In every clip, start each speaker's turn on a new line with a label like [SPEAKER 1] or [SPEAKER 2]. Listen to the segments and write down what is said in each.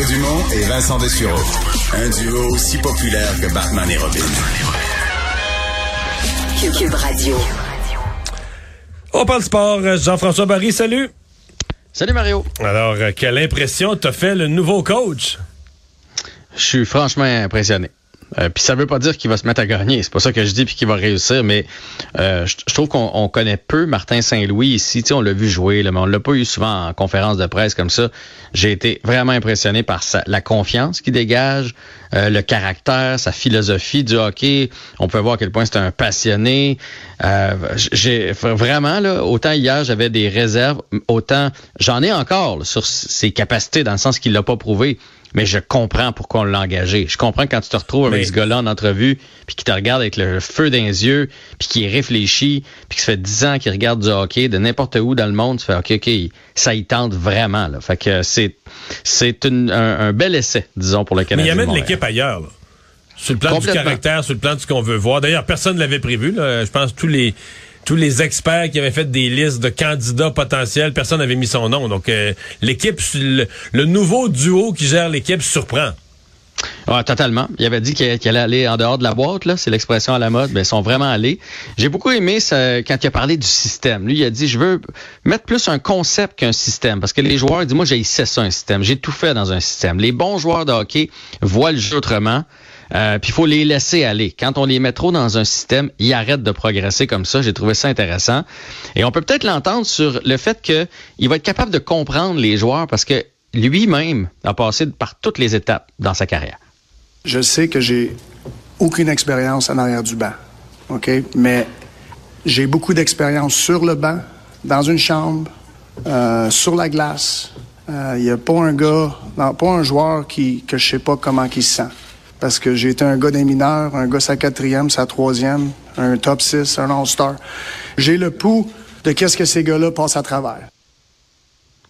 [SPEAKER 1] Mario Dumont et Vincent Dessureau. Un duo aussi populaire que Batman et Robin.
[SPEAKER 2] Cube Radio.
[SPEAKER 3] On parle sport. Jean-François Barry, salut.
[SPEAKER 4] Salut Mario.
[SPEAKER 3] Alors, euh, quelle impression t'as fait le nouveau coach?
[SPEAKER 4] Je suis franchement impressionné. Euh, puis ça veut pas dire qu'il va se mettre à gagner, c'est pas ça que je dis puis qu'il va réussir, mais euh, je, trouve qu'on on connaît peu Martin Saint-Louis ici. On l'a vu jouer, là, mais on l'a pas eu souvent en conférence de presse comme ça. J'ai été vraiment impressionné par sa, la confiance qu'il dégage, euh, le caractère, sa philosophie du hockey. On peut voir à quel point c'est un passionné. Euh, j'ai vraiment là, autant hier j'avais des réserves, autant j'en ai encore là, sur ses capacités dans le sens qu'il l'a pas prouvé mais je comprends pourquoi on l'a engagé. Je comprends quand tu te retrouves avec
[SPEAKER 3] Mais-
[SPEAKER 4] ce gars-là en entrevue, puis qui te regarde avec le feu dans les yeux, puis qui réfléchit, puis qui ça fait 10 ans qu'il regarde du hockey de n'importe où dans le monde, tu fais OK, OK, ça y tente vraiment. Là. Fait que c'est c'est un, un bel essai, disons, pour le
[SPEAKER 3] Mais
[SPEAKER 4] Canadien.
[SPEAKER 3] il amène l'équipe ailleurs. là. Sur le plan du caractère, sur le plan de ce qu'on veut voir. D'ailleurs, personne ne l'avait prévu. là. Je pense que tous les tous les experts qui avaient fait des listes de candidats potentiels, personne n'avait mis son nom. Donc, euh, l'équipe, le, le nouveau duo qui gère l'équipe surprend.
[SPEAKER 4] Ouais, totalement. Il avait dit qu'il allait aller en dehors de la boîte, là. C'est l'expression à la mode. Mais ils sont vraiment allés. J'ai beaucoup aimé quand il a parlé du système. Lui, il a dit, je veux mettre plus un concept qu'un système. Parce que les joueurs, dis moi, j'ai ça, un système. J'ai tout fait dans un système. Les bons joueurs de hockey voient le jeu autrement. Euh, Puis il faut les laisser aller. Quand on les met trop dans un système, ils arrêtent de progresser comme ça. J'ai trouvé ça intéressant. Et on peut peut-être l'entendre sur le fait qu'il va être capable de comprendre les joueurs parce que lui-même a passé par toutes les étapes dans sa carrière.
[SPEAKER 5] Je sais que j'ai aucune expérience en arrière du banc, OK? Mais j'ai beaucoup d'expérience sur le banc, dans une chambre, euh, sur la glace. Il n'y a pas un gars, non, pas un joueur qui, que je sais pas comment il se sent. Parce que j'ai été un gars des mineurs, un gars sa quatrième, sa troisième, un top 6, un all-star. J'ai le pouls de qu'est-ce que ces gars-là passent à travers.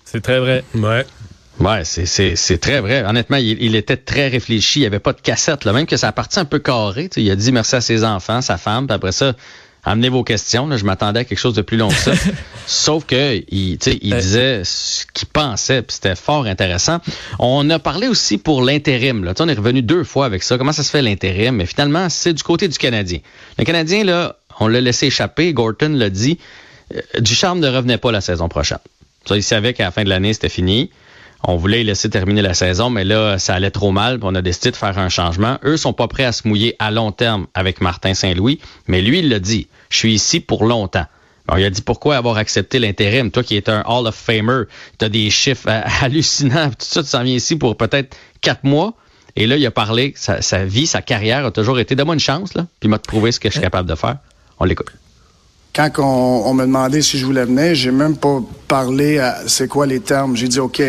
[SPEAKER 3] C'est très vrai. Ouais.
[SPEAKER 4] Ouais, c'est, c'est, c'est très vrai. Honnêtement, il, il était très réfléchi. Il n'y avait pas de cassette, là. même que ça partit un peu carré. tu sais. Il a dit merci à ses enfants, sa femme, puis après ça, amenez vos questions. Là. Je m'attendais à quelque chose de plus long que ça. Sauf que il, il disait ce qu'il pensait, puis c'était fort intéressant. On a parlé aussi pour l'intérim. On est revenu deux fois avec ça. Comment ça se fait l'intérim? Mais finalement, c'est du côté du Canadien. Le Canadien, là, on l'a laissé échapper. Gorton l'a dit. Euh, Ducharme ne revenait pas la saison prochaine. Ça, il savait qu'à la fin de l'année, c'était fini. On voulait laisser terminer la saison, mais là, ça allait trop mal, on a décidé de faire un changement. Eux sont pas prêts à se mouiller à long terme avec Martin Saint-Louis, mais lui, il l'a dit. Je suis ici pour longtemps. Bon, il a dit pourquoi avoir accepté l'intérim? Toi qui es un Hall of Famer, tu as des chiffres euh, hallucinants, tout ça, tu s'en viens ici pour peut-être quatre mois. Et là, il a parlé, sa, sa vie, sa carrière a toujours été, donne-moi une chance, là, puis il m'a prouvé ce que je suis capable de faire. On l'écoute.
[SPEAKER 5] Quand on, on me demandait si je voulais venir, j'ai même pas parlé à c'est quoi les termes. J'ai dit OK,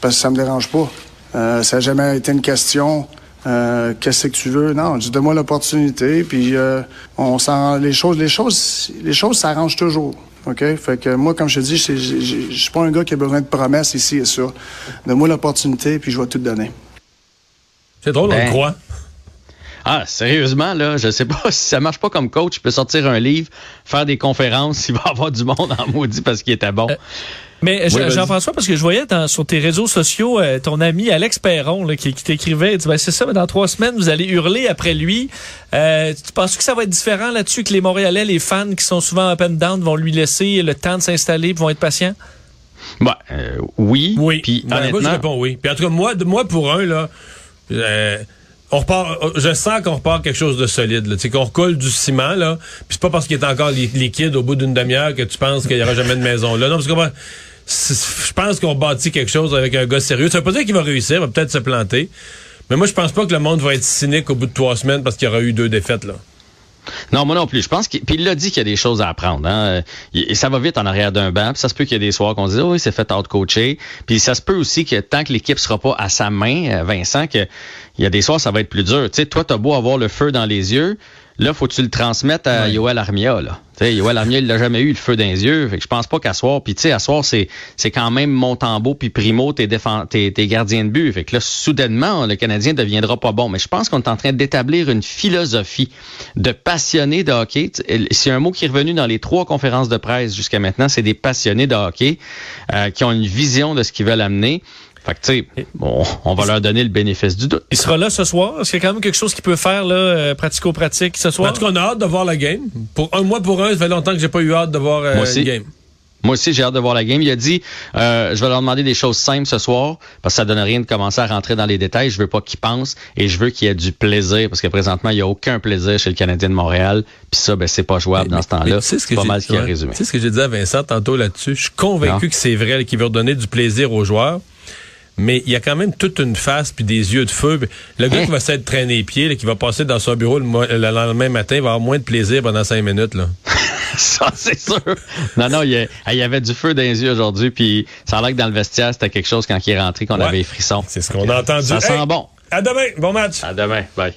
[SPEAKER 5] parce que ça me dérange pas. Euh, ça n'a jamais été une question. euh, Qu'est-ce que tu veux? Non, dis donne-moi l'opportunité, puis euh, on s'en les choses, les choses, les choses s'arrangent toujours. OK? Fait que moi, comme je te dis, je suis pas un gars qui a besoin de promesses ici et ça. Donne-moi l'opportunité, puis je vais tout te donner.
[SPEAKER 3] C'est drôle, on
[SPEAKER 4] Ben,
[SPEAKER 3] le croit.
[SPEAKER 4] Ah, sérieusement, là, je sais pas si ça marche pas comme coach, il peut sortir un livre, faire des conférences, il va avoir du monde en maudit parce qu'il était bon.
[SPEAKER 6] Mais
[SPEAKER 4] Oui, vas-y.
[SPEAKER 6] Jean-François, parce que je voyais dans- sur tes réseaux sociaux euh, ton ami Alex Perron là, qui, qui t'écrivait, il dit, ben, c'est ça, mais dans trois semaines, vous allez hurler après lui. Euh, tu penses que ça va être différent là-dessus, que les Montréalais, les fans qui sont souvent up and down vont lui laisser le temps de s'installer, puis vont être patients?
[SPEAKER 4] Bah, euh, oui.
[SPEAKER 3] Oui.
[SPEAKER 4] Puis
[SPEAKER 3] Ben, moi, je réponds oui. Puis en tout cas, moi, de- moi pour un, là, euh, on repart, euh, je sens qu'on repart quelque chose de solide. là. Qu'on recoule du ciment, là. Puis c'est pas parce qu'il est encore li- liquide au bout d'une demi-heure que tu penses qu'il y aura jamais de maison là. Non, parce que je pense qu'on bâtit quelque chose avec un gars sérieux. Ça veut pas dire qu'il va réussir, il va peut-être se planter. Mais moi, je pense pas que le monde va être cynique au bout de trois semaines parce qu'il y aura eu deux défaites, là.
[SPEAKER 4] Non, moi non plus. Je pense qu'il puis il l'a dit qu'il y a des choses à apprendre. Hein. Il- ça va vite en arrière d'un banc. Puis ça se peut qu'il y ait des soirs qu'on dise oh, oui, c'est fait out-coacher. Puis ça se peut aussi que tant que l'équipe sera pas à sa main, euh, Vincent, que il y a des soirs ça va être plus dur. Tu sais, toi, t'as beau avoir le feu dans les yeux, là, faut que tu le transmettes à Yoel Armia. Là. Tu sais, Yoel Armia, il l'a jamais eu le feu dans les yeux. Fait que je pense pas qu'à soir. Puis tu sais, à soir, c'est c'est quand même Montembeau puis Primo, tes, défend, tes, tes gardiens de but. Fait que là, soudainement, le Canadien deviendra pas bon. Mais je pense qu'on est en train d'établir une philosophie de passionnés de hockey. C'est un mot qui est revenu dans les trois conférences de presse jusqu'à maintenant. C'est des passionnés de hockey euh, qui ont une vision de ce qu'ils veulent amener. Fait que, tu sais, bon, on va leur donner le bénéfice du doute.
[SPEAKER 6] Il sera là ce soir. Est-ce qu'il y a quand même quelque chose qu'il peut faire, là, euh, pratico-pratique ce
[SPEAKER 3] En
[SPEAKER 6] soir?
[SPEAKER 3] tout cas, on a hâte de voir la game. Pour un mois pour un, ça fait longtemps que j'ai pas eu hâte de voir euh,
[SPEAKER 4] aussi.
[SPEAKER 3] une game.
[SPEAKER 4] Moi aussi, j'ai hâte de voir la game. Il a dit, euh, je vais leur demander des choses simples ce soir, parce que ça donne rien de commencer à rentrer dans les détails. Je veux pas qu'ils pensent et je veux qu'il y ait du plaisir, parce que présentement, il y a aucun plaisir chez le Canadien de Montréal. Puis ça, ben, c'est pas jouable dans ce temps-là.
[SPEAKER 3] sais ce
[SPEAKER 4] C'est pas mal ce qu'il a
[SPEAKER 3] ouais.
[SPEAKER 4] résumé.
[SPEAKER 3] Tu sais ce que j'ai dit à Vincent tantôt là-dessus? Je suis convaincu
[SPEAKER 4] Non.
[SPEAKER 3] que c'est vrai, qu'il veut redonner du plaisir aux joueurs. Mais il y a quand même toute une face puis des yeux de feu. Le gars
[SPEAKER 4] Hein?
[SPEAKER 3] qui va s'être traîné les pieds, là, qui va passer dans son bureau le, lendemain matin, va avoir moins de plaisir pendant cinq minutes. Là.
[SPEAKER 4] Ça, c'est sûr. Non, non, il y, avait du feu dans les yeux aujourd'hui, puis ça a l'air que dans le vestiaire, c'était quelque chose quand il est rentré qu'on
[SPEAKER 3] Ouais.
[SPEAKER 4] avait les frissons.
[SPEAKER 3] C'est ce qu'on a entendu.
[SPEAKER 4] Ça sent bon.
[SPEAKER 3] À demain. Bon match.
[SPEAKER 4] À demain. Bye.